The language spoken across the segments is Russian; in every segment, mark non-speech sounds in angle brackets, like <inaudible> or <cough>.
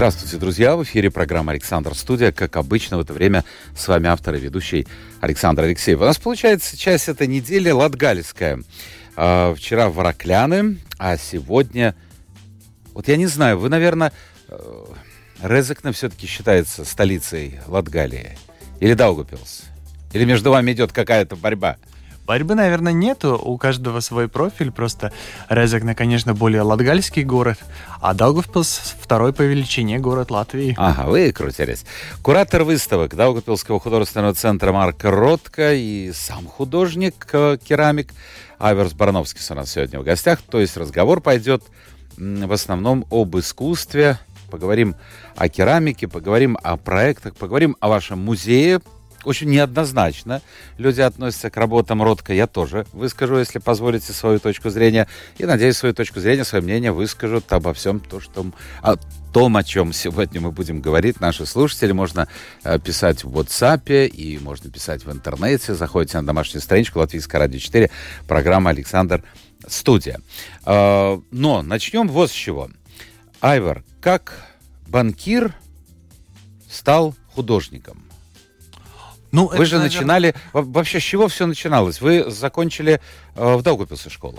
Здравствуйте, друзья! В эфире программа «Александр Студия». Как обычно, в это время с вами автор и ведущий Александр Алексеев. У нас получается часть этой недели латгальская. А, вчера Ворокляны, а сегодня... Вот я не знаю, вы, наверное, э, Резекне все-таки считается столицей Латгалии? Или Даугупилс? Или между вами идет какая-то борьба? Борьбы, наверное, нету, у каждого свой профиль, просто Резекне, конечно, более латгальский город, а Даугавпилс второй по величине город Латвии. Ага, вы крутились. Куратор выставок Даугавпилского художественного центра Марк Ротко и сам художник, э, керамик Аверс Барановский у нас сегодня в гостях. То есть разговор пойдет в основном об искусстве, поговорим о керамике, поговорим о проектах, поговорим о вашем музее, очень неоднозначно люди относятся к работам Ротко. Я тоже выскажу, если позволите, свою точку зрения. И, надеюсь, свою точку зрения, свое мнение выскажут обо всем то, что... О том, о чем сегодня мы будем говорить, наши слушатели. Можно э, писать в WhatsApp и можно писать в интернете. Заходите на домашнюю страничку Латвийская радио 4, программа «Александр Студия». Э, но начнем вот с чего. Айвар, как банкир стал художником? Ну, Вы это, же наверное... начинали... Вообще, с чего все начиналось? Вы закончили э, в Даугупилсе школу?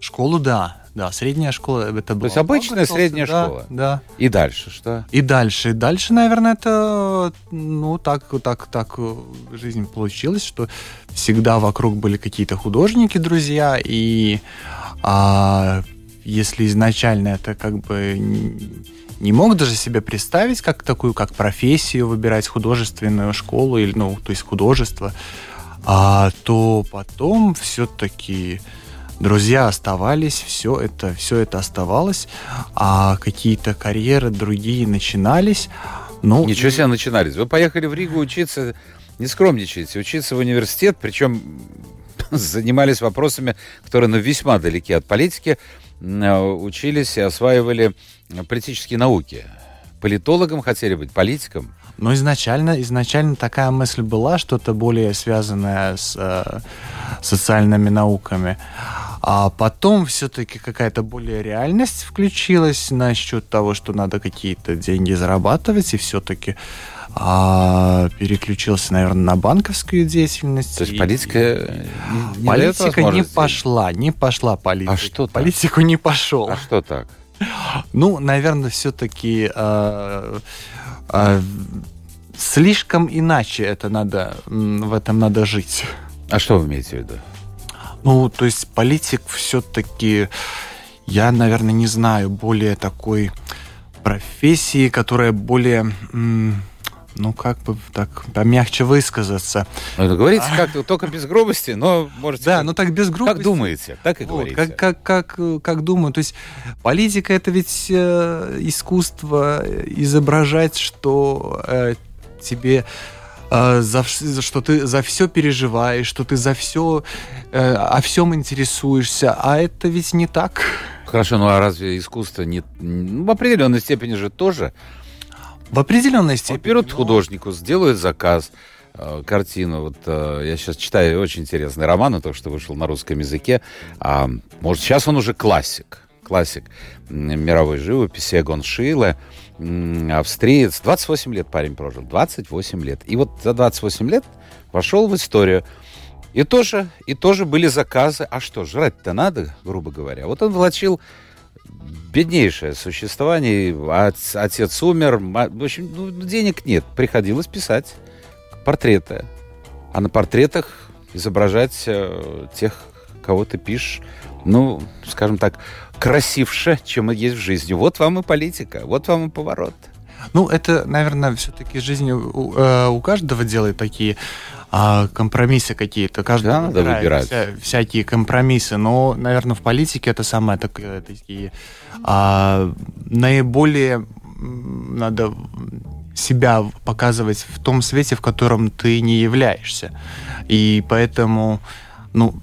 Школу, да. Да, средняя школа это была. То есть обычная средняя да, школа. Да. И дальше что? И дальше. Дальше, наверное, это ну так, так, так э, жизнь получилась, что всегда вокруг были какие-то художники, друзья, и а, если изначально это как бы не мог даже себе представить как такую, как профессию выбирать художественную школу или, ну, то есть художество, а, то потом все-таки друзья оставались, все это, все это оставалось, а какие-то карьеры другие начинались. Ну, Ничего себе начинались. Вы поехали в Ригу учиться, не скромничайте, учиться в университет, причем <laughs> занимались вопросами, которые ну, весьма далеки от политики, учились и осваивали политические науки. Политологом хотели быть, политиком? Но изначально, изначально такая мысль была, что-то более связанное с э, социальными науками. А потом все-таки какая-то более реальность включилась насчет того, что надо какие-то деньги зарабатывать, и все-таки а, переключился, наверное, на банковскую деятельность. То есть политика не, не Политика не пошла, не пошла политика. А что так? Политику не пошел. А что так? Ну, наверное, все-таки э, а, э, а, слишком иначе это надо, в этом надо жить. А что вы имеете в виду? Ну, то есть политик все-таки, я, наверное, не знаю, более такой профессии, которая более ну, как бы так помягче высказаться. Ну, говорите а... как только без грубости, но можете... Да, ну так без грубости. Как думаете, так и вот, говорите. Как, как, как, как думаю. То есть политика это ведь э, искусство изображать, что э, тебе э, за, что ты за все переживаешь, что ты за все э, о всем интересуешься, а это ведь не так. Хорошо, ну а разве искусство не ну, в определенной степени же тоже в определенной степени. Берут художнику, сделают заказ, э, картину. Вот э, я сейчас читаю очень интересный роман, он только что вышел на русском языке. А, может, сейчас он уже классик. Классик мировой живописи Эгон Шиле, австриец. 28 лет парень прожил. 28 лет. И вот за 28 лет вошел в историю. И тоже, и тоже были заказы. А что, жрать-то надо, грубо говоря. Вот он влачил беднейшее существование. Отец умер. В общем, ну, денег нет. Приходилось писать портреты. А на портретах изображать э, тех, кого ты пишешь, ну, скажем так, красивше, чем есть в жизни. Вот вам и политика, вот вам и поворот. Ну, это, наверное, все-таки жизнь у, э, у каждого делает такие а, компромиссы какие-то. Каждый да, надо выбирать. Вся, всякие компромиссы. Но, наверное, в политике это самое такое, такие а, наиболее надо себя показывать в том свете, в котором ты не являешься. И поэтому, ну,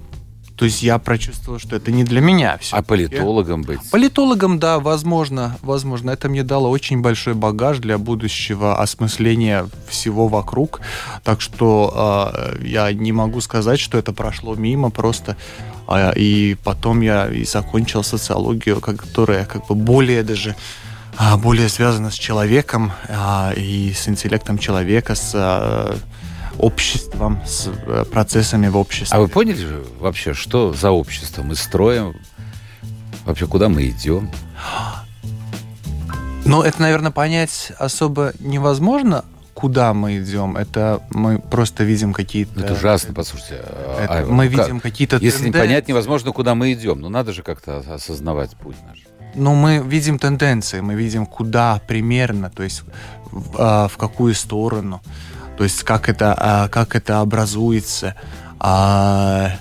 то есть я прочувствовал, что это не для меня. А политологом быть? Политологом, да, возможно, возможно. Это мне дало очень большой багаж для будущего осмысления всего вокруг. Так что э, я не могу сказать, что это прошло мимо, просто э, и потом я и закончил социологию, которая как бы более даже а, более связана с человеком а, и с интеллектом человека, с а, обществом, с э, процессами в обществе. А вы поняли вообще, что за общество мы строим? Вообще, куда мы идем? Ну, это, наверное, понять особо невозможно, куда мы идем. Это мы просто видим какие-то... Это ужасно, послушайте. Это а, мы ну, видим какие-то Если тенденции. не понять невозможно, куда мы идем, ну надо же как-то осознавать путь наш. Ну, мы видим тенденции, мы видим, куда примерно, то есть в, а, в какую сторону то есть как это, а, как это образуется. А,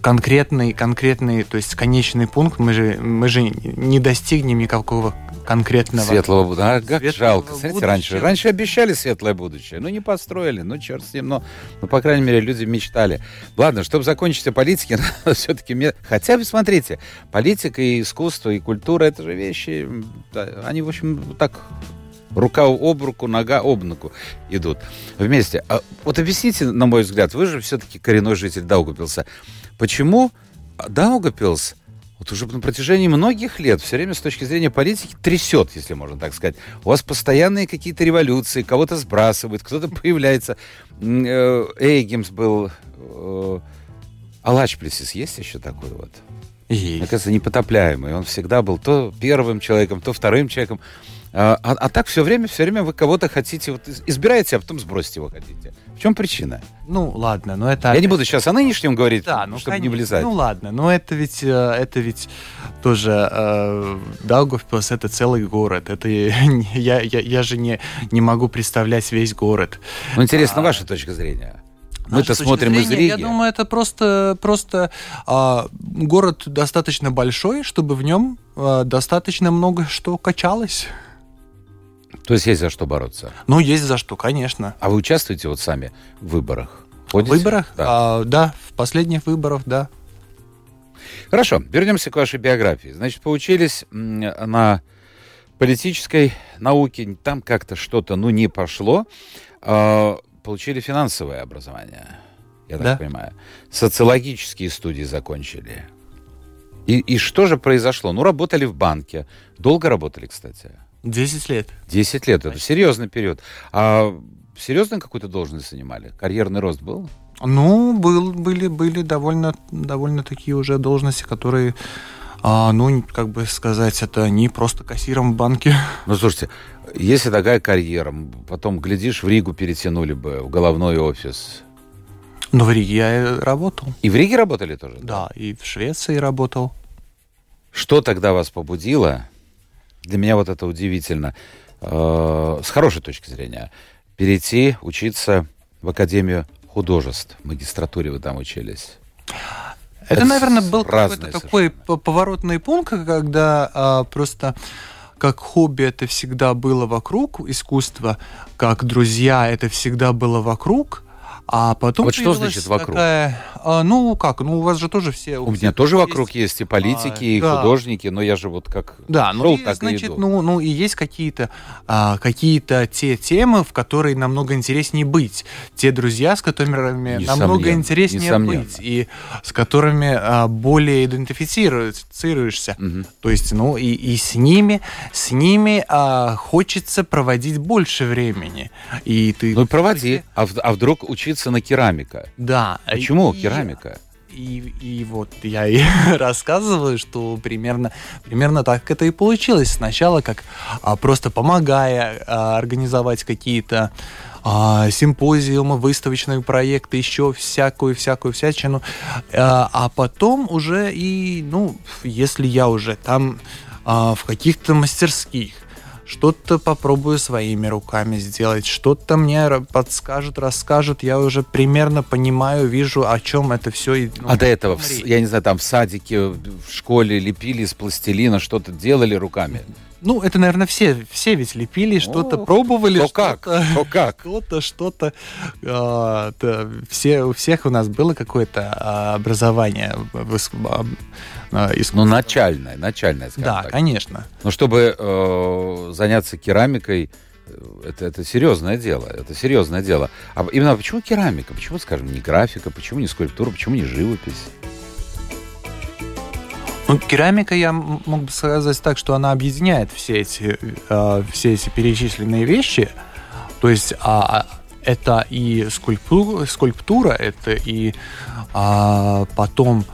конкретный, конкретный, то есть конечный пункт, мы же, мы же не достигнем никакого конкретного... Светлого будущего. А, как Светлого жалко. Смотрите, будущего. раньше, раньше обещали светлое будущее. Ну, не построили, ну, черт с ним. Но, ну, по крайней мере, люди мечтали. Ладно, чтобы закончить о политике, <laughs> все-таки... Хотя бы, смотрите, политика и искусство, и культура, это же вещи, они, в общем, так рука об руку, нога об ногу идут вместе. А вот объясните, на мой взгляд, вы же все-таки коренной житель Даугапилса, почему Даугапилс вот уже на протяжении многих лет все время с точки зрения политики трясет, если можно так сказать. У вас постоянные какие-то революции, кого-то сбрасывают, кто-то появляется. Э, Эйгемс был... Э, Алачплесис есть еще такой вот? Есть. Мне кажется, непотопляемый. Он всегда был то первым человеком, то вторым человеком. А, а, а так все время, все время вы кого-то хотите, вот избираете, а потом сбросить его хотите. В чем причина? Ну, ладно, но это... Я не буду сейчас о нынешнем говорить, да, ну, чтобы конечно. не влезать. Ну, ладно, но это ведь, э, это ведь тоже... Э, Даугавпилс — это целый город. Это я, <laughs> я, я же не, не могу представлять весь город. Ну, интересно, а, ваша точка зрения. Мы-то смотрим зрения, из Риги. Я думаю, это просто, просто а, город достаточно большой, чтобы в нем а, достаточно много что качалось. То есть есть за что бороться? Ну, есть за что, конечно. А вы участвуете вот сами в выборах? Ходите? В выборах? Да. А, да, в последних выборах, да. Хорошо, вернемся к вашей биографии. Значит, поучились на политической науке, там как-то что-то, ну, не пошло. А, получили финансовое образование, я так да. понимаю. Социологические студии закончили. И, и что же произошло? Ну, работали в банке. Долго работали, кстати? Десять лет. Десять лет, это серьезный период. А серьезно какую-то должность занимали? Карьерный рост был? Ну, был, были, были довольно, довольно такие уже должности, которые, а, ну, как бы сказать, это не просто кассиром в банке. Ну, слушайте, если такая карьера, потом, глядишь, в Ригу перетянули бы, в головной офис. Ну, в Риге я работал. И в Риге работали тоже? Да, да и в Швеции работал. Что тогда вас побудило для меня вот это удивительно, э, с хорошей точки зрения, перейти учиться в Академию художеств, в магистратуре вы там учились. Это, это наверное, был какой-то такой поворотный пункт, когда а, просто как хобби это всегда было вокруг искусства, как друзья это всегда было вокруг, а потом вот что значит вокруг? Такая, а, ну как, ну у вас же тоже все. У, у меня тоже есть, вокруг есть и политики, а, и да. художники, но я же вот как да, ну шел, и, так значит, и иду. ну ну и есть какие-то а, какие-то те темы, в которые намного интереснее быть, те друзья, с которыми Несомненно. намного интереснее Несомненно. быть и с которыми а, более идентифицируешься. Угу. То есть, ну и и с ними с ними а, хочется проводить больше времени. И ты. Ну проводи, а, а вдруг учиться на керамика. Да. Почему и, керамика? И, и вот я и <laughs> рассказываю, что примерно, примерно так это и получилось. Сначала как а, просто помогая а, организовать какие-то а, симпозиумы, выставочные проекты, еще всякую-всякую всячину. А, а потом уже и, ну, если я уже там а, в каких-то мастерских, что-то попробую своими руками сделать, что-то мне подскажут, расскажут, я уже примерно понимаю, вижу, о чем это все. Ну, а до этого, в, я не знаю, там в садике, в школе лепили из пластилина, что-то делали руками? Ну, это, наверное, все, все ведь лепили, что-то пробовали. То как, то как. Что-то, <laughs> что-то. А, все, у всех у нас было какое-то а, образование. А, ну, начальное, начальное, Да, так. конечно. Но чтобы э, заняться керамикой, э, это, это серьезное дело, это серьезное дело. А именно почему керамика? Почему, скажем, не графика? Почему не скульптура? Почему не живопись? Ну, керамика, я мог бы сказать так, что она объединяет все эти, э, все эти перечисленные вещи. То есть а, это и скульптура, скульптура это и а, потом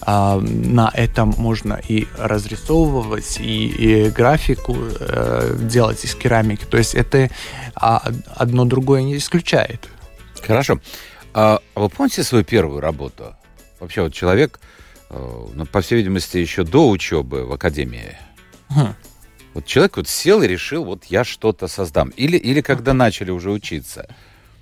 а, на этом можно и разрисовывать, и, и графику э, делать из керамики. То есть это а, одно другое не исключает. Хорошо. А вы помните свою первую работу? Вообще вот человек ну, по всей видимости, еще до учебы в академии. Хм. Вот человек вот сел и решил, вот я что-то создам. Или, или когда начали уже учиться.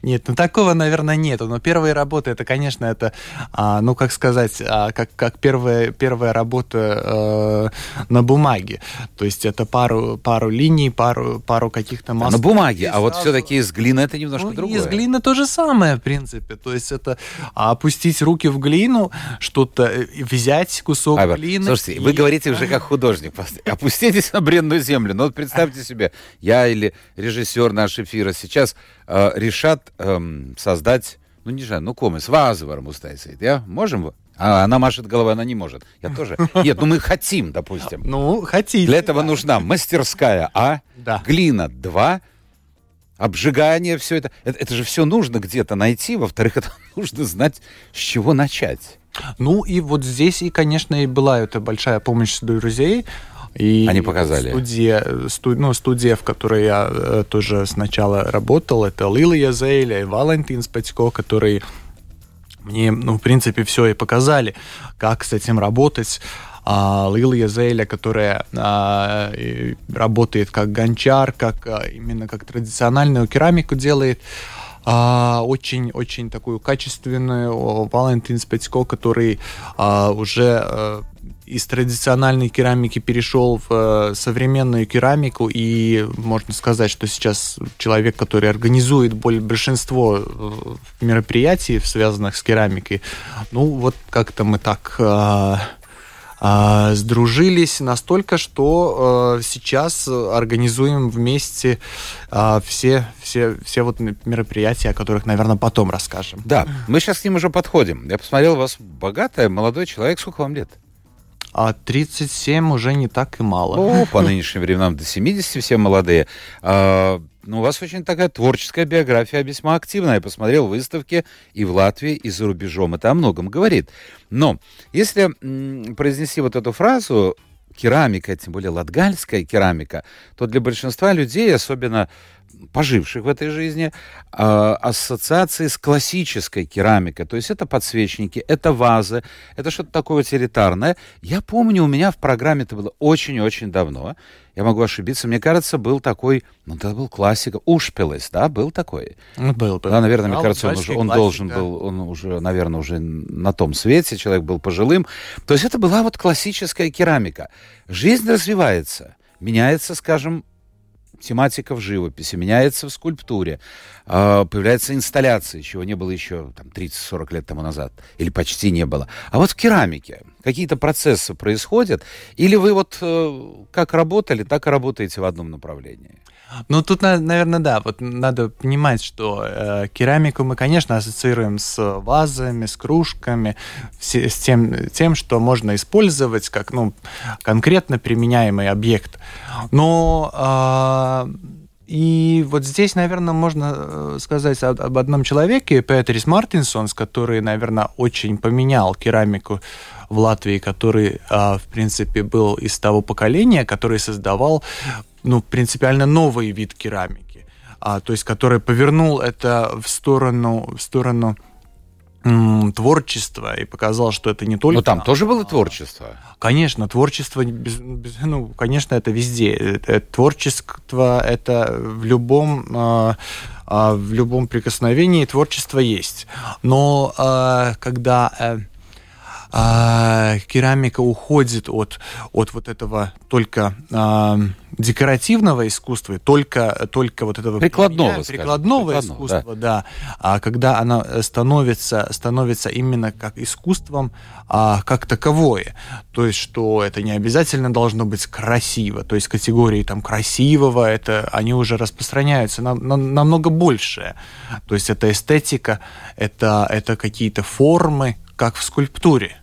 Нет, ну такого, наверное, нету. Но первые работы, это, конечно, это, а, ну, как сказать, а, как, как первая, первая работа а, на бумаге. То есть это пару, пару линий, пару, пару каких-то мазков. На бумаге, а вот все-таки из глины это немножко ну, другое. Из глины то же самое, в принципе. То есть это опустить руки в глину, что-то э, взять кусок Айвар, глины. Слушайте, и... вы говорите уже как художник. <laughs> Опуститесь на бренную землю. Ну вот представьте себе, я или режиссер наш эфира сейчас э, решат эм, создать, ну не знаю, ну комис, вазу varam uztaisīt, ja? Можем? А она машет головой, она не может. Я тоже. <laughs> Нет, ну мы хотим, допустим. Ну, хотите. Для этого нужна мастерская А, да. глина 2, обжигание, все это. это. Это же все нужно где-то найти. Во-вторых, это <laughs> нужно знать, с чего начать. Ну и вот здесь и, конечно, и была эта большая помощь друзей. И Они показали. Студия, сту, ну, студия, в которой я э, тоже сначала работал, это Лилия Зейля и Валентин Спатько, которые мне, ну, в принципе, все и показали, как с этим работать. А, Лилия Зейля, которая а, работает как гончар, как а, именно как традициональную керамику делает, очень-очень такую качественную. Валентин Спецко, который а, уже а, из традициональной керамики перешел в э, современную керамику, и можно сказать, что сейчас человек, который организует большинство э, мероприятий, связанных с керамикой, ну вот как-то мы так э, сдружились настолько, что сейчас организуем вместе все, все, все вот мероприятия, о которых, наверное, потом расскажем. Да, мы сейчас к ним уже подходим. Я посмотрел, у вас богатый молодой человек. Сколько вам лет? А 37 уже не так и мало. О, по нынешним временам до 70 все молодые. А, ну, у вас очень такая творческая биография, весьма активная. Я посмотрел выставки и в Латвии, и за рубежом. Это о многом говорит. Но если произнести вот эту фразу керамика, тем более латгальская керамика, то для большинства людей, особенно поживших в этой жизни, э, ассоциации с классической керамикой. То есть это подсвечники, это вазы, это что-то такое утилитарное. Я помню, у меня в программе это было очень-очень давно. Я могу ошибиться. Мне кажется, был такой, ну, это был классика, Ушпилес, да, был такой? Ну, был, был. Да, наверное, мне кажется, он, уже, он должен был, он уже, наверное, уже на том свете, человек был пожилым. То есть это была вот классическая керамика. Жизнь развивается, меняется, скажем, тематика в живописи, меняется в скульптуре, э, появляется инсталляция, чего не было еще там, 30-40 лет тому назад, или почти не было. А вот в керамике какие-то процессы происходят, или вы вот э, как работали, так и работаете в одном направлении? Ну, тут, наверное, да. Вот надо понимать, что э, керамику мы, конечно, ассоциируем с вазами, с кружками, с, с тем, тем, что можно использовать как ну, конкретно применяемый объект. Но э, и вот здесь, наверное, можно э, сказать об одном человеке, Петрис Мартинсонс, который, наверное, очень поменял керамику в Латвии, который, э, в принципе, был из того поколения, который создавал ну, принципиально новый вид керамики, а, то есть который повернул это в сторону, в сторону творчества и показал, что это не только... Но там тоже было творчество? Конечно, творчество, без, без, ну, конечно, это везде. Это, творчество это в любом, э, э, в любом прикосновении творчество есть. Но э, когда... Э, керамика уходит от, от вот этого только а, декоративного искусства, только, только вот этого прикладного, прикладного, прикладного искусства, да. да. А когда она становится, становится именно как искусством а, как таковое, то есть что это не обязательно должно быть красиво, то есть категории там красивого, это они уже распространяются на, на, намного больше, то есть это эстетика, это, это какие-то формы, как в скульптуре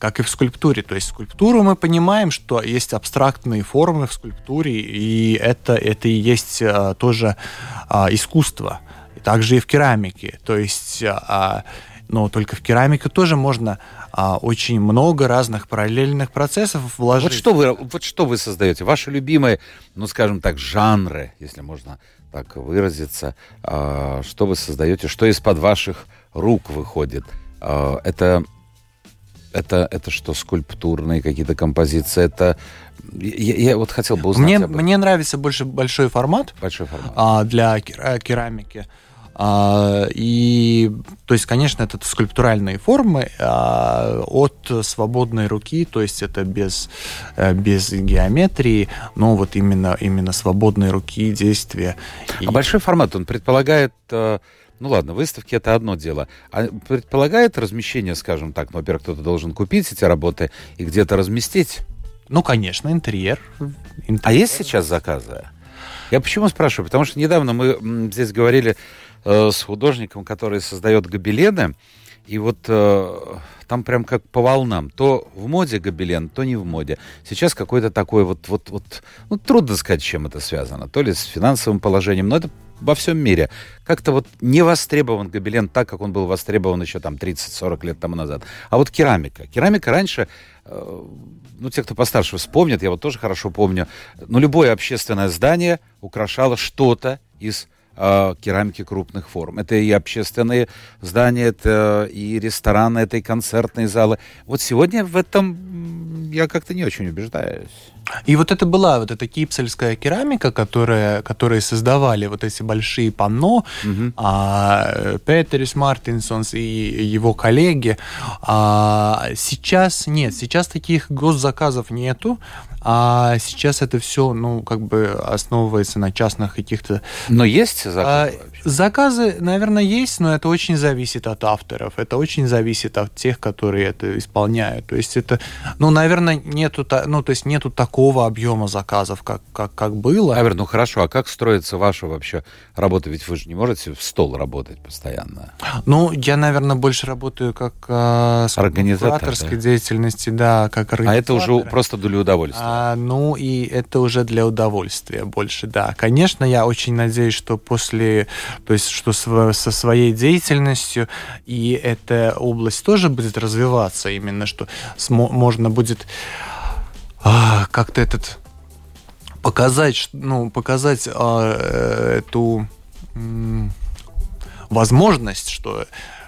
как и в скульптуре. То есть скульптуру мы понимаем, что есть абстрактные формы в скульптуре, и это, это и есть а, тоже а, искусство. И также и в керамике. То есть, а, но только в керамике тоже можно а, очень много разных параллельных процессов вложить. Вот что вы, вот что вы создаете? Ваши любимые, ну, скажем так, жанры, если можно так выразиться, а, что вы создаете, что из-под ваших рук выходит? А, это это, это что, скульптурные какие-то композиции? Это я, я вот хотел бы узнать. Мне, мне нравится больше большой формат. Большой формат. А, для керамики. А, и, то есть, конечно, это скульптуральные формы а, от свободной руки, то есть это без, э, без геометрии, но вот именно, именно свободной руки действия. А и... большой формат, он предполагает э, ну ладно, выставки это одно дело. А предполагает размещение, скажем так, ну, во-первых, кто-то должен купить эти работы и где-то разместить? Ну, конечно, интерьер. интерьер. А есть сейчас заказы? Я почему спрашиваю? Потому что недавно мы здесь говорили э, с художником, который создает гобелены, и вот э, там прям как по волнам. То в моде гобелен, то не в моде. Сейчас какой-то такой вот, вот, вот, ну, трудно сказать, с чем это связано. То ли с финансовым положением, но это во всем мире. Как-то вот не востребован гобелен так, как он был востребован еще там 30-40 лет тому назад. А вот керамика. Керамика раньше, э, ну, те, кто постарше вспомнят, я вот тоже хорошо помню, но любое общественное здание украшало что-то из э, керамики крупных форм. Это и общественные здания, это и рестораны, это и концертные залы. Вот сегодня в этом я как-то не очень убеждаюсь. И вот это была вот эта кипсельская керамика, которая, которые создавали вот эти большие панно, угу. а, Петерис Мартинсонс и его коллеги. А, сейчас нет, сейчас таких госзаказов нету, а сейчас это все, ну, как бы основывается на частных каких-то... Но есть заказы? А, заказы, наверное, есть, но это очень зависит от авторов, это очень зависит от тех, которые это исполняют. То есть это, ну, наверное, нету, ну, то есть нету такого объема заказов, как, как, как было. Авер, ну хорошо, а как строится ваша вообще работа? Ведь вы же не можете в стол работать постоянно. Ну, я, наверное, больше работаю как э, с организатор да? деятельности, да, как организатор. А это уже просто для удовольствия. А, ну, и это уже для удовольствия больше, да. Конечно, я очень надеюсь, что после, то есть, что со своей деятельностью и эта область тоже будет развиваться, именно что можно будет а, как-то этот показать, ну, показать а, эту м, возможность, что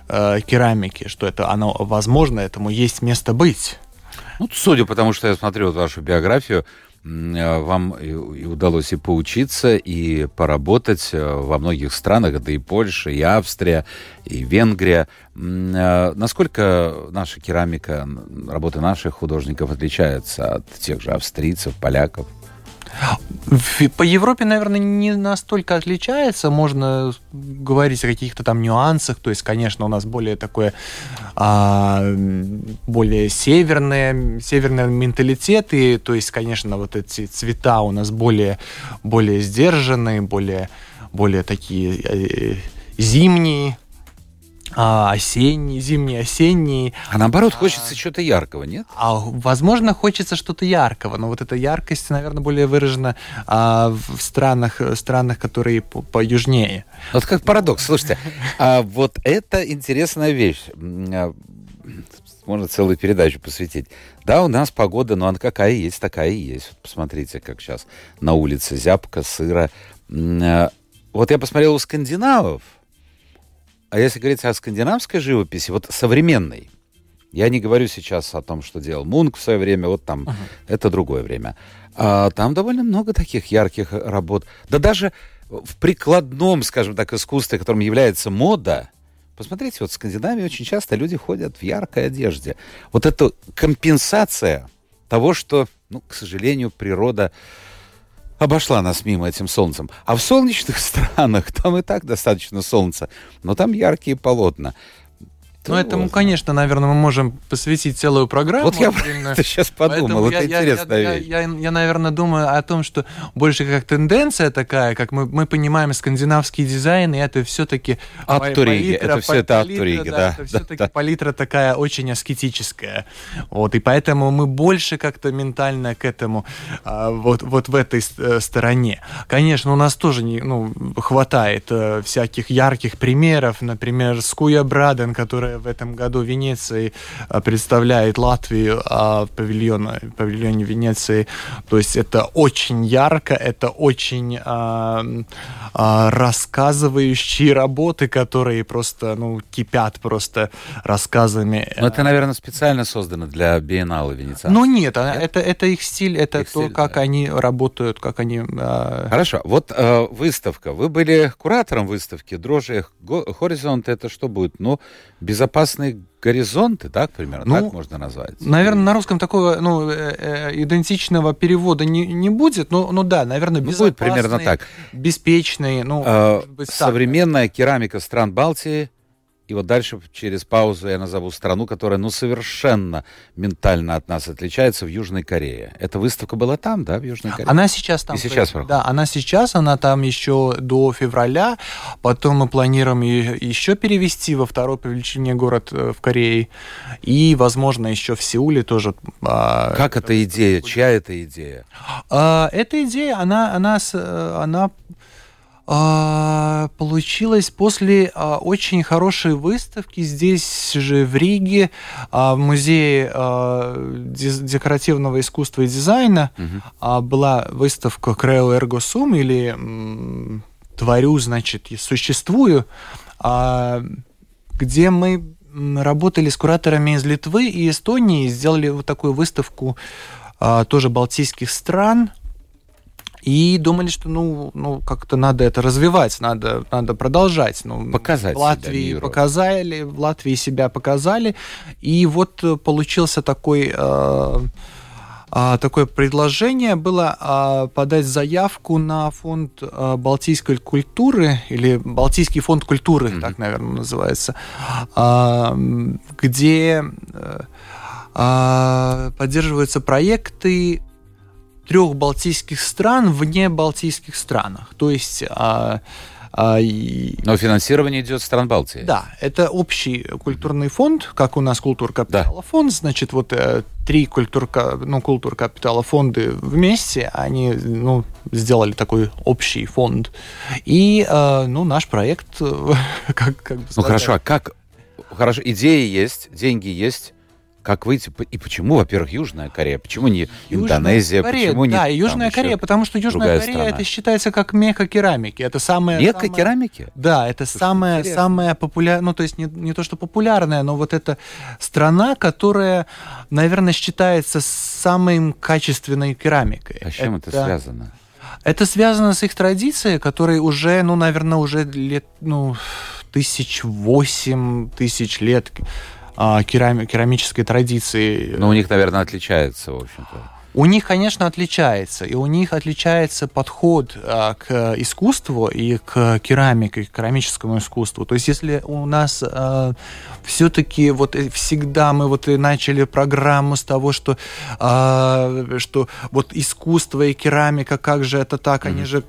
э, керамики, что это оно возможно, этому есть место быть. Ну, судя по тому, что я смотрел вашу биографию, э, вам и удалось и поучиться, и поработать э, во многих странах. Это и Польша, и Австрия, и Венгрия. Э, насколько наша керамика, работа наших художников отличается от тех же австрийцев, поляков? По Европе, наверное, не настолько отличается. Можно говорить о каких-то там нюансах. То есть, конечно, у нас более такое а, более северные, северный менталитет. И, то есть, конечно, вот эти цвета у нас более, более сдержанные, более, более такие э, зимние а, осенний, зимний, осенний. А наоборот, хочется а, чего-то яркого, нет? А, возможно, хочется что-то яркого, но вот эта яркость, наверное, более выражена а, в странах, странах, которые по, по южнее. Вот как парадокс. Слушайте, а вот это интересная вещь. А, можно целую передачу посвятить. Да, у нас погода, но она какая есть, такая и есть. Вот посмотрите, как сейчас на улице зябко, сыро. А, вот я посмотрел у скандинавов, а если говорить о скандинавской живописи, вот современной, я не говорю сейчас о том, что делал Мунк в свое время, вот там, uh-huh. это другое время. А, там довольно много таких ярких работ. Да даже в прикладном, скажем так, искусстве, которым является мода, Посмотрите, вот в Скандинавии очень часто люди ходят в яркой одежде. Вот это компенсация того, что, ну, к сожалению, природа обошла нас мимо этим солнцем. А в солнечных <laughs> странах там и так достаточно солнца, но там яркие полотна. Ну, этому, конечно, наверное, мы можем посвятить целую программу. Вот я это сейчас подумал, это я, интересная я, вещь. Я, я, я, наверное, думаю о том, что больше как тенденция такая, как мы, мы понимаем скандинавский дизайн, и это все-таки Аптуриги, это все это аптуриги, да. да. Это все-таки да, палитра такая очень аскетическая. Вот, и поэтому мы больше как-то ментально к этому а, вот, вот в этой э, стороне. Конечно, у нас тоже не, ну, хватает э, всяких ярких примеров, например, Скуя Браден, в этом году Венеции а, представляет Латвию а, в павильоне, Венеции. То есть это очень ярко, это очень а, а, рассказывающие работы, которые просто ну, кипят просто рассказами. Но это, наверное, специально создано для биеннала Венеции. Ну нет, нет? Это, это их стиль, это их то, стиль, как да. они работают, как они... А... Хорошо, вот э, выставка. Вы были куратором выставки «Дрожжи Хоризонт». Это что будет? Ну, без безопасные горизонты, так примерно, ну, так можно назвать? Наверное, на русском такого ну, э, э, идентичного перевода не, не будет, но ну да, наверное, ну, будет примерно так. беспечный. Ну, а, современная так. керамика стран Балтии – и вот дальше через паузу я назову страну, которая, ну, совершенно ментально от нас отличается в Южной Корее. Эта выставка была там, да, в Южной Корее? Она сейчас там. И сейчас проходит. Да, она сейчас, она там еще до февраля. Потом мы планируем ее еще перевести во второй по величине город э, в Корее. И, возможно, еще в Сеуле тоже. А, как эта идея? Чья это идея? А, эта идея, она, она, она а, получилось после а, очень хорошей выставки здесь же в Риге а, в музее декоративного искусства и дизайна угу. была выставка Крeo Ergo Sum или творю, значит, и существую, где мы работали с кураторами из Литвы и Эстонии, сделали вот такую выставку тоже балтийских стран – и думали, что ну, ну как-то надо это развивать, надо, надо продолжать. Ну, Показать в Латвии себя показали, в Латвии себя показали, и вот получился такой э, э, такое предложение было э, подать заявку на фонд э, Балтийской культуры или Балтийский фонд культуры, mm-hmm. так, наверное, называется, э, где э, поддерживаются проекты трех балтийских стран вне балтийских странах. То есть... А, а, Но финансирование идет стран Балтии. Да, это общий культурный фонд, как у нас культур капитала да. фонд, значит, вот э, три культур, ну, культур капитала фонды вместе, они, ну, сделали такой общий фонд. И, э, ну, наш проект, <laughs> как, как бы Ну, хорошо, а как... Хорошо, идеи есть, деньги есть, как выйти и почему, во-первых, Южная Корея, почему не Южная Индонезия, Корея, почему не Да, Южная Корея, потому что Южная Корея страна. это считается как мека керамики, это самая мека самая, керамики. Да, это Слушай, самая интересно. самая популярная, ну то есть не не то что популярная, но вот эта страна, которая, наверное, считается самой качественной керамикой. А с чем это, это связано? Это связано с их традицией, которые уже, ну, наверное, уже лет, ну, тысяч восемь тысяч лет керами, керамической традиции. Но у них, наверное, отличается, в общем-то. У них, конечно, отличается, и у них отличается подход а, к искусству и к керамике, к керамическому искусству. То есть, если у нас а, все-таки вот всегда мы вот и начали программу с того, что а, что вот искусство и керамика, как же это так, mm-hmm. они же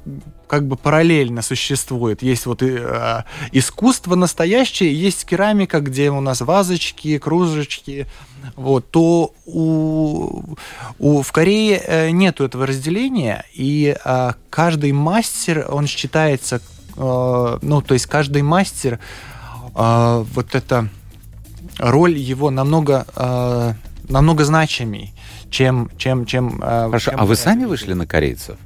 как бы параллельно существует. Есть вот э, искусство настоящее, есть керамика, где у нас вазочки, кружечки, вот, то у, у, в Корее э, нету этого разделения, и э, каждый мастер, он считается, э, ну, то есть каждый мастер, э, вот эта роль его намного, э, намного значимей, чем... чем, чем э, Хорошо, чем а вы сами вышли на корейцев?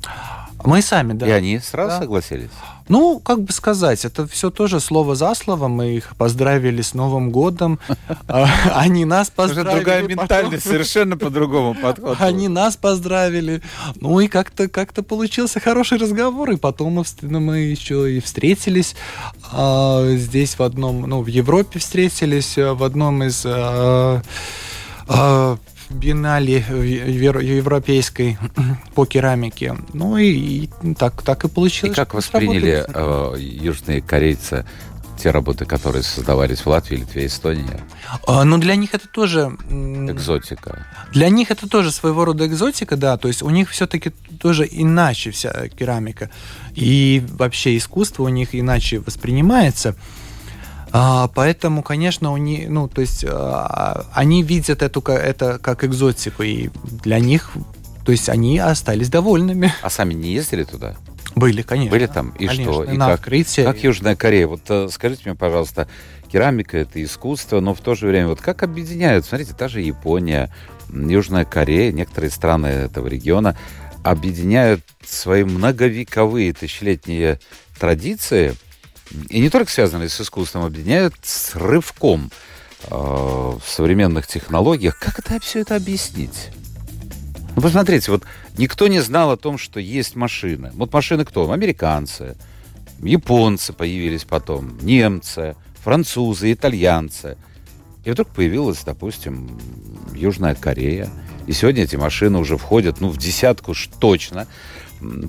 Мы сами, да. И они сразу да. согласились? Ну, как бы сказать, это все тоже слово за слово. Мы их поздравили с Новым годом. <laughs> А, они нас поздравили. Уже другая ментальность, совершенно по-другому подход. Они нас поздравили. Ну и как-то как получился хороший разговор. И потом мы еще и встретились а, здесь в одном, ну, в Европе встретились, в одном из а, биеннале европейской <clears throat> по керамике. Ну и, и так, так и получилось. И как восприняли э, южные корейцы те работы, которые создавались в Латвии, Литве, Эстонии? А, ну, для них это тоже... Экзотика. Для них это тоже своего рода экзотика, да. То есть у них все-таки тоже иначе вся керамика. И вообще искусство у них иначе воспринимается. А, поэтому, конечно, у них, ну, то есть а, они видят эту, это как экзотику, и для них, то есть они остались довольными. А сами не ездили туда? Были, конечно. Были там? И конечно, что? И на как, открытие. как Южная Корея? Вот э, скажите мне, пожалуйста, керамика это искусство, но в то же время вот как объединяют? Смотрите, та же Япония, Южная Корея, некоторые страны этого региона объединяют свои многовековые тысячелетние традиции – и не только связанные с искусством, объединяют с рывком э, в современных технологиях. Как это все это объяснить? Ну, посмотрите, вот никто не знал о том, что есть машины. Вот машины кто? Американцы, японцы появились потом, немцы, французы, итальянцы. И вдруг появилась, допустим, Южная Корея. И сегодня эти машины уже входят, ну, в десятку точно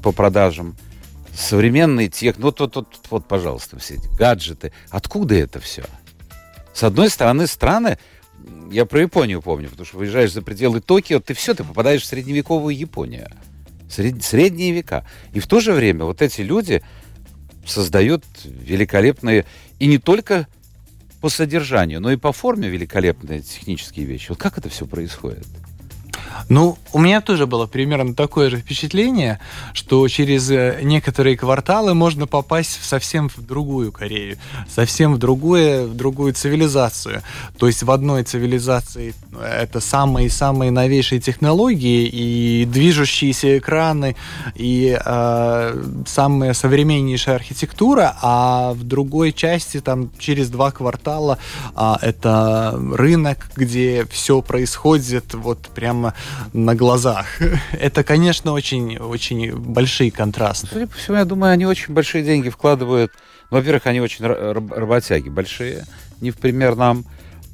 по продажам современный тех, ну, вот, вот, вот, пожалуйста, все эти гаджеты. Откуда это все? С одной стороны, страны, я про Японию помню, потому что выезжаешь за пределы Токио, ты все, ты попадаешь в средневековую Японию. Сред, средние века. И в то же время вот эти люди создают великолепные, и не только по содержанию, но и по форме великолепные технические вещи. Вот как это все происходит? Ну, у меня тоже было примерно такое же впечатление, что через э, некоторые кварталы можно попасть в совсем в другую Корею, совсем в, другое, в другую цивилизацию. То есть в одной цивилизации э, это самые-самые новейшие технологии и движущиеся экраны, и э, самая современнейшая архитектура, а в другой части, там, через два квартала, э, это рынок, где все происходит вот прямо на глазах. <laughs> Это, конечно, очень, очень большие контрасты. Судя по всему, я думаю, они очень большие деньги вкладывают. Ну, во-первых, они очень работяги большие, не в пример нам.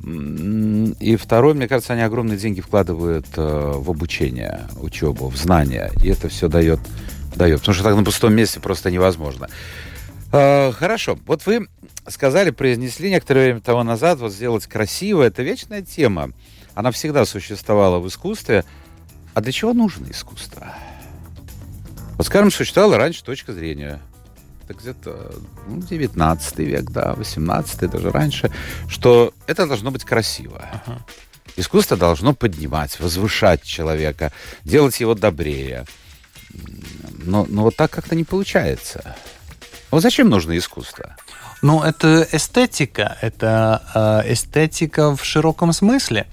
И второе, мне кажется, они огромные деньги вкладывают э, в обучение, учебу, в знания. И это все дает, дает. Потому что так на пустом месте просто невозможно. Э, хорошо. Вот вы сказали, произнесли некоторое время того назад, вот сделать красиво, это вечная тема. Она всегда существовала в искусстве. А для чего нужно искусство? Вот, скажем, существовала раньше точка зрения. Это где-то ну, 19 век, да, 18 даже раньше, что это должно быть красиво. Ага. Искусство должно поднимать, возвышать человека, делать его добрее. Но, но вот так как-то не получается. Вот зачем нужно искусство? Ну, это эстетика, это э, эстетика в широком смысле.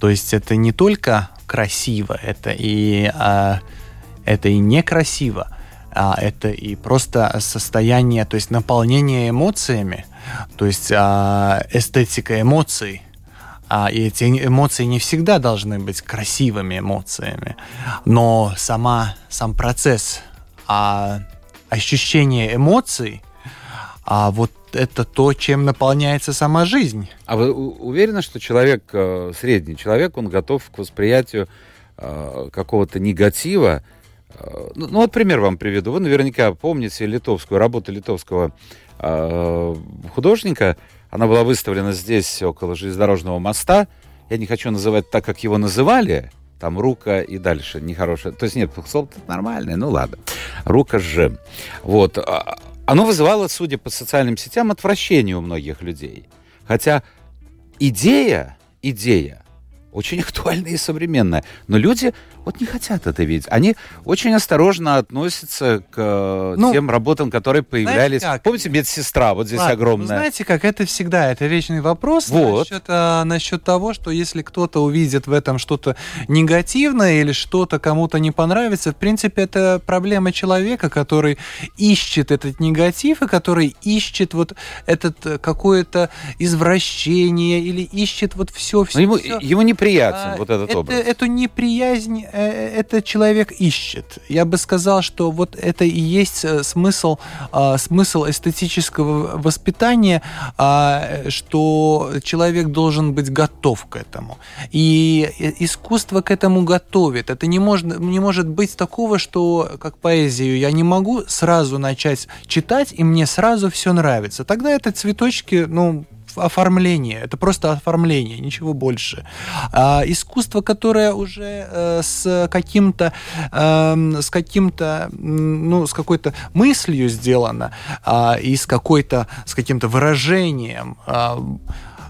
То есть это не только красиво, это и, э, это и некрасиво, а это и просто состояние, то есть наполнение эмоциями, то есть э, эстетика эмоций. А, и эти эмоции не всегда должны быть красивыми эмоциями, но сама, сам процесс а, ощущение эмоций а вот это то, чем наполняется сама жизнь. А вы уверены, что человек, э, средний человек, он готов к восприятию э, какого-то негатива? Э, ну, ну, вот пример вам приведу. Вы наверняка помните литовскую работу литовского художника. Она была выставлена здесь, около железнодорожного моста. Я не хочу называть так, как его называли. Там рука и дальше нехорошее. То есть нет, слово нормальное, ну ладно. Рука же. Вот. Оно вызывало, судя по социальным сетям, отвращение у многих людей. Хотя идея, идея очень <laughs> актуальная и современная. Но люди вот не хотят это видеть. Они очень осторожно относятся к э, ну, тем работам, которые появлялись. Как? Помните, медсестра, вот здесь Ладно, огромная. Ну, знаете как, это всегда, это вечный вопрос вот. насчет, а, насчет того, что если кто-то увидит в этом что-то негативное или что-то кому-то не понравится, в принципе, это проблема человека, который ищет этот негатив и который ищет вот этот э, какое-то извращение или ищет вот все, все. ему, все. ему неприятен а, вот этот это, образ. Эту неприязнь этот человек ищет. Я бы сказал, что вот это и есть э, смысл, а, смысл эстетического воспитания, а, что человек должен быть готов к этому. И искусство к этому готовит. Это не может, не может быть такого, что как поэзию я не могу сразу начать читать, и мне сразу все нравится. Тогда это цветочки, ну, оформление, это просто оформление, ничего больше. А, искусство, которое уже э, с каким-то, э, с каким-то, ну, с какой-то мыслью сделано э, и с какой-то, с каким-то выражением, э,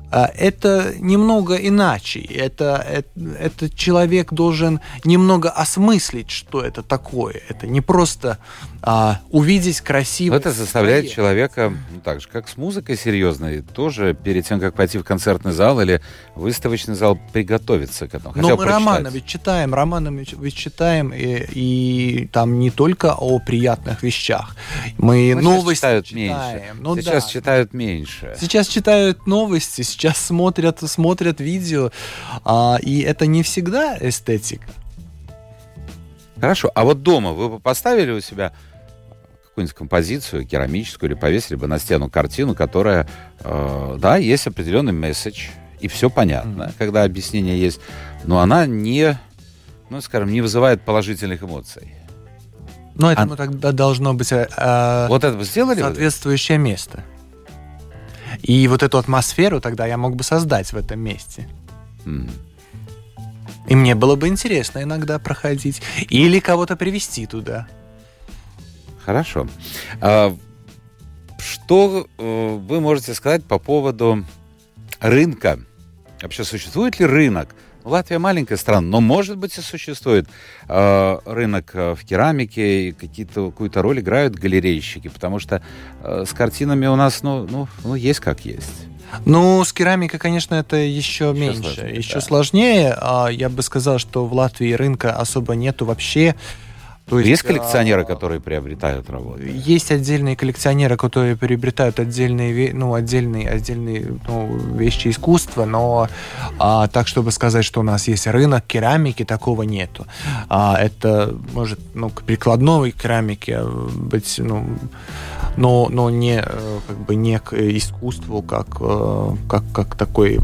а, это немного иначе. Это, это, это человек должен немного осмыслить, что это такое. Это не просто а, увидеть красиво. Это заставляет человека, ну, так же, как с музыкой серьезной, тоже перед тем, как пойти в концертный зал или выставочный зал, приготовиться к этому. Но мы романы ведь читаем, романы ведь читаем, и, и там не только о приятных вещах. Мы ну, новости читают читаем. Меньше. Ну, сейчас да. читают меньше. Сейчас читают новости, сейчас смотрят, смотрят видео, а, и это не всегда эстетика. Хорошо, а вот дома вы поставили у себя какую-нибудь композицию керамическую или повесили бы на стену картину, которая, э, да, есть определенный месседж, и все понятно, mm. когда объяснение есть, но она не, ну, скажем, не вызывает положительных эмоций. Но этому а... тогда должно быть э, вот это сделали соответствующее вы? место. И вот эту атмосферу тогда я мог бы создать в этом месте. Mm. И мне было бы интересно иногда проходить. Или кого-то привести туда. Хорошо. А, что э, вы можете сказать по поводу рынка? Вообще существует ли рынок? Латвия маленькая страна, но может быть и существует э, рынок в керамике, и какие-то, какую-то роль играют галерейщики, потому что э, с картинами у нас, ну, ну, ну, есть как есть. Ну, с керамикой, конечно, это еще, еще меньше, сложнее, еще да. сложнее. А я бы сказал, что в Латвии рынка особо нету вообще. То есть, есть коллекционеры, а, которые приобретают работы? Есть отдельные коллекционеры, которые приобретают отдельные, ну, отдельные, отдельные ну, вещи искусства, но а, так, чтобы сказать, что у нас есть рынок керамики, такого нету. А, это может ну, к прикладной керамике быть, ну, но, но не, э, как бы не к искусству, как, э, как, как такой,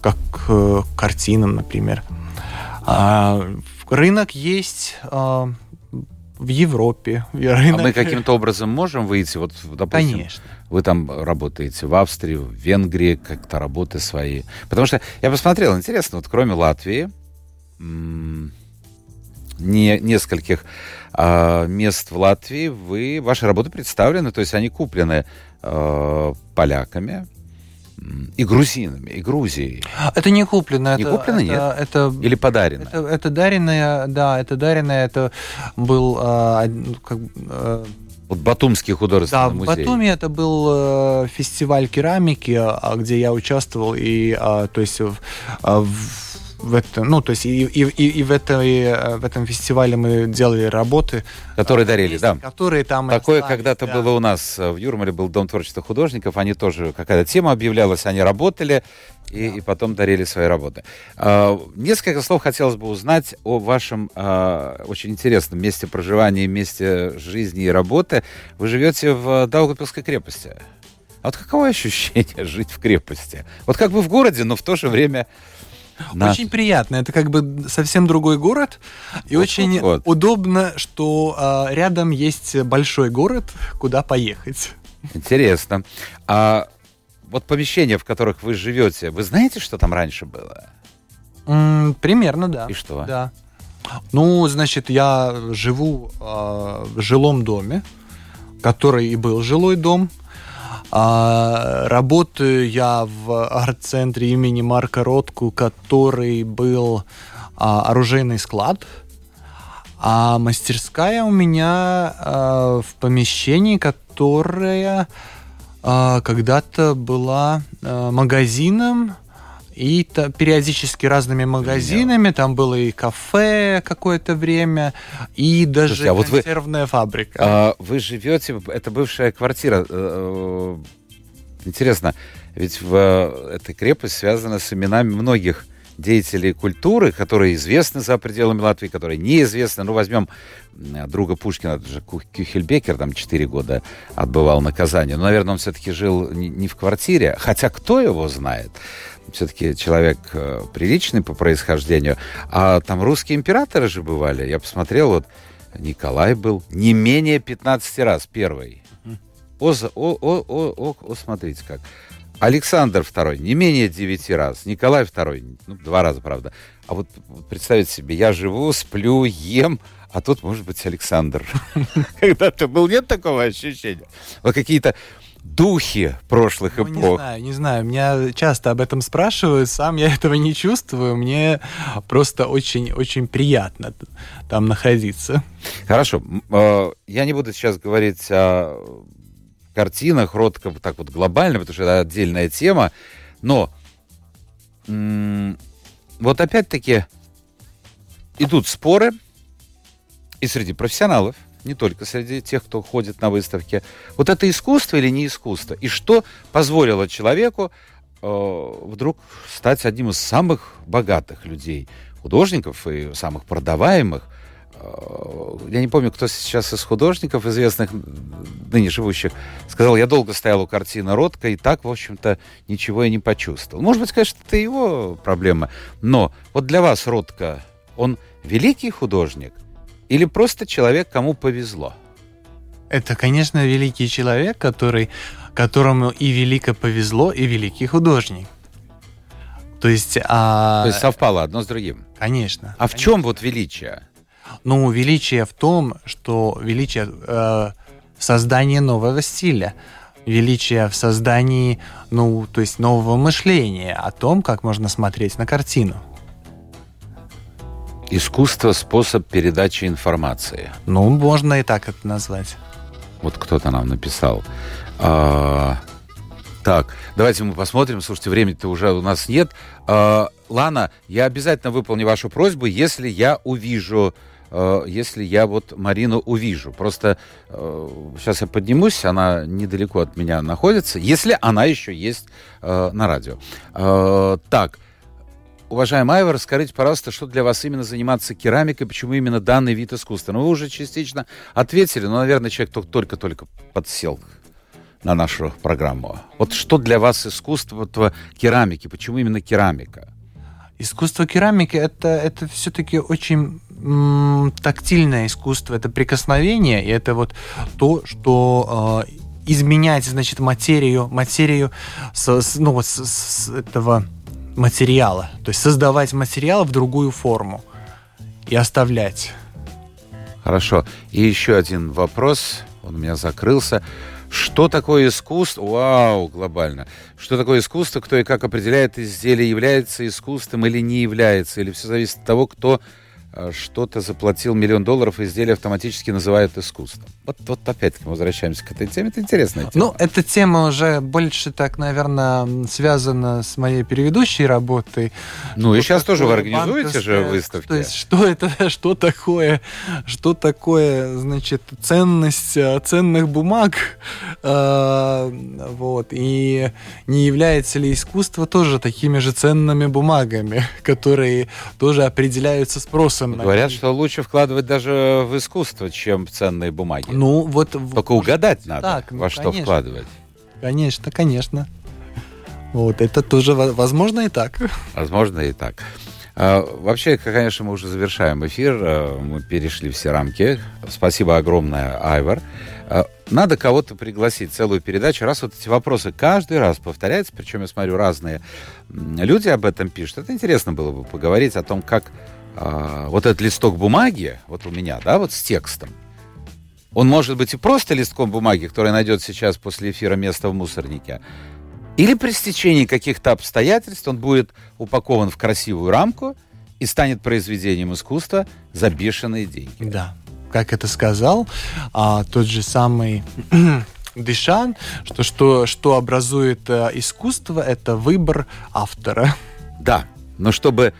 как э, картинам, например. А, рынок есть а, в Европе. <laughs> Рынок... А мы каким-то образом можем выйти? Вот, допустим, Конечно. Вы там работаете в Австрии, в Венгрии, как-то работы свои. Потому что я посмотрел, интересно, вот кроме Латвии, не, нескольких э, мест в Латвии вы, ваши работы представлены, то есть они куплены э, поляками, и грузинами, и Грузией. Это не куплено. Не это, куплено, это, нет? Это, Или подарено? Это, это даренное, да, это даренное, это был э, как, э, вот Батумский художественный да, музей. Да, в Батуми это был э, фестиваль керамики, где я участвовал, и, э, то есть, в, в в это, ну, то есть и, и, и, и в, этой, э, в этом фестивале мы делали работы. Которые дарили, да. Которые там Такое когда-то да. было у нас э, в Юрмале, был Дом творчества художников, они тоже, какая-то тема объявлялась, они работали и, да. и потом дарили свои работы. А, несколько слов хотелось бы узнать о вашем а, очень интересном месте проживания, месте жизни и работы. Вы живете в Даугапилской крепости. А вот каково ощущение <laughs> жить в крепости? Вот как бы в городе, но в то же время на... Очень приятно. Это как бы совсем другой город. И вот, очень вот, вот. удобно, что а, рядом есть большой город, куда поехать. Интересно. А вот помещения, в которых вы живете, вы знаете, что там раньше было? М, примерно, да. И что? Да. Ну, значит, я живу э, в жилом доме, который и был жилой дом. А, работаю я в арт-центре имени Марка Ротку, который был а, оружейный склад. А мастерская у меня э, в помещении, которое э, когда-то была э, магазином и периодически разными магазинами. Там было и кафе какое-то время, и даже Слушайте, а консервная вы, фабрика. А, вы живете, это бывшая квартира. Э, э, интересно, ведь в, э, эта крепость связана с именами многих деятелей культуры, которые известны за пределами Латвии, которые неизвестны. Ну, возьмем друга Пушкина, это же Кюхельбекер, там 4 года отбывал наказание. Но, наверное, он все-таки жил не в квартире, хотя кто его знает? Все-таки человек э, приличный по происхождению. А там русские императоры же бывали. Я посмотрел, вот Николай был не менее 15 раз первый. О, о, о, о, о, о, смотрите как. Александр II не менее 9 раз. Николай II, ну, два раза, правда. А вот представьте себе, я живу, сплю, ем, а тут, может быть, Александр. <laughs> Когда-то был, нет такого ощущения? Вот какие-то духи прошлых ну, эпох? Не знаю, не знаю. Меня часто об этом спрашивают, сам я <laughs> этого не чувствую. Мне просто очень-очень приятно там находиться. Хорошо. Э, я не буду сейчас говорить о картинах, ротко так вот глобально, потому что это отдельная тема. Но вот опять-таки идут споры и среди профессионалов, не только среди тех, кто ходит на выставке. Вот это искусство или не искусство? И что позволило человеку э, вдруг стать одним из самых богатых людей, художников и самых продаваемых? Э, я не помню, кто сейчас из художников известных, ныне живущих, сказал, я долго стоял у картины Ротко и так, в общем-то, ничего и не почувствовал. Может быть, конечно, это его проблема, но вот для вас Ротко, он великий художник – или просто человек, кому повезло? Это, конечно, великий человек, который, которому и велико повезло, и великий художник. То есть, а... То есть совпало одно с другим? Конечно. А конечно. в чем вот величие? Ну, величие в том, что величие э, создания нового стиля, величие в создании, ну, то есть нового мышления о том, как можно смотреть на картину. Искусство – способ передачи информации. Ну, можно и так это назвать. Вот кто-то нам написал. А, так, давайте мы посмотрим. Слушайте, времени-то уже у нас нет. А, Лана, я обязательно выполню вашу просьбу, если я увижу а, если я вот Марину увижу. Просто э, сейчас я поднимусь, она недалеко от меня находится, если она еще есть э, на радио. Э, так, Уважаемый Айвар, скажите, пожалуйста, что для вас именно заниматься керамикой, почему именно данный вид искусства? Ну, вы уже частично ответили, но, наверное, человек только-только подсел на нашу программу. Вот что для вас искусство керамики? Почему именно керамика? Искусство керамики это, это все-таки очень тактильное искусство, это прикосновение, и это вот то, что э, изменять, значит, материю, материю с, с, ну, с, с этого материала. То есть создавать материал в другую форму и оставлять. Хорошо. И еще один вопрос. Он у меня закрылся. Что такое искусство? Вау, глобально. Что такое искусство? Кто и как определяет изделие, является искусством или не является? Или все зависит от того, кто что-то заплатил миллион долларов, и изделие автоматически называют искусством. Вот, вот опять-таки мы возвращаемся к этой теме. Это интересная тема. Ну, эта тема уже больше так, наверное, связана с моей предыдущей работой. Ну, вот и сейчас тоже вы организуете же выставки. То есть, что это, <laughs> что такое, что такое, значит, ценность э, ценных бумаг, э, вот, и не является ли искусство тоже такими же ценными бумагами, <laughs> которые тоже определяются спросом вопросом. Говорят, что лучше вкладывать даже в искусство, чем в ценные бумаги. Ну, вот... Только угадать надо, так, ну, во конечно. что вкладывать. Конечно, конечно. Вот, это тоже возможно и так. Возможно и так. А, вообще, конечно, мы уже завершаем эфир. А, мы перешли все рамки. Спасибо огромное, Айвар. А, надо кого-то пригласить, целую передачу. Раз вот эти вопросы каждый раз повторяются, причем я смотрю, разные люди об этом пишут. Это интересно было бы поговорить о том, как а, вот этот листок бумаги, вот у меня, да, вот с текстом, он может быть и просто листком бумаги, который найдет сейчас после эфира место в мусорнике, или при стечении каких-то обстоятельств он будет упакован в красивую рамку, и станет произведением искусства за бешеные деньги. Да, как это сказал а, тот же самый <clears throat> Дышан, что, что, что образует а, искусство, это выбор автора. Да, но чтобы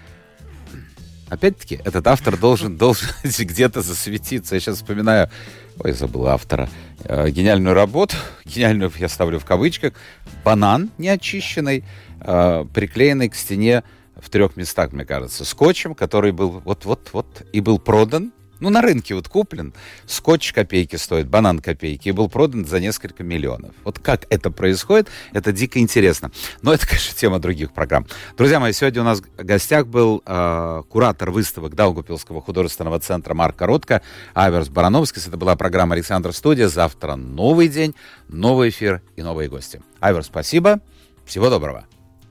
опять-таки, этот автор должен, должен <laughs> где-то засветиться. Я сейчас вспоминаю, ой, забыл автора, э, гениальную работу, <laughs> гениальную я ставлю в кавычках, банан неочищенный, э, приклеенный к стене в трех местах, мне кажется, скотчем, который был вот-вот-вот и был продан ну, на рынке вот куплен, скотч копейки стоит, банан копейки, и был продан за несколько миллионов. Вот как это происходит, это дико интересно. Но это, <laughs> конечно, тема других программ. Друзья мои, сегодня у нас в гостях был э, куратор выставок Даугупилского художественного центра Марк Коротко, Аверс Барановский. Это была программа «Александр Студия». Завтра новый день, новый эфир и новые гости. Аверс, спасибо. Всего доброго.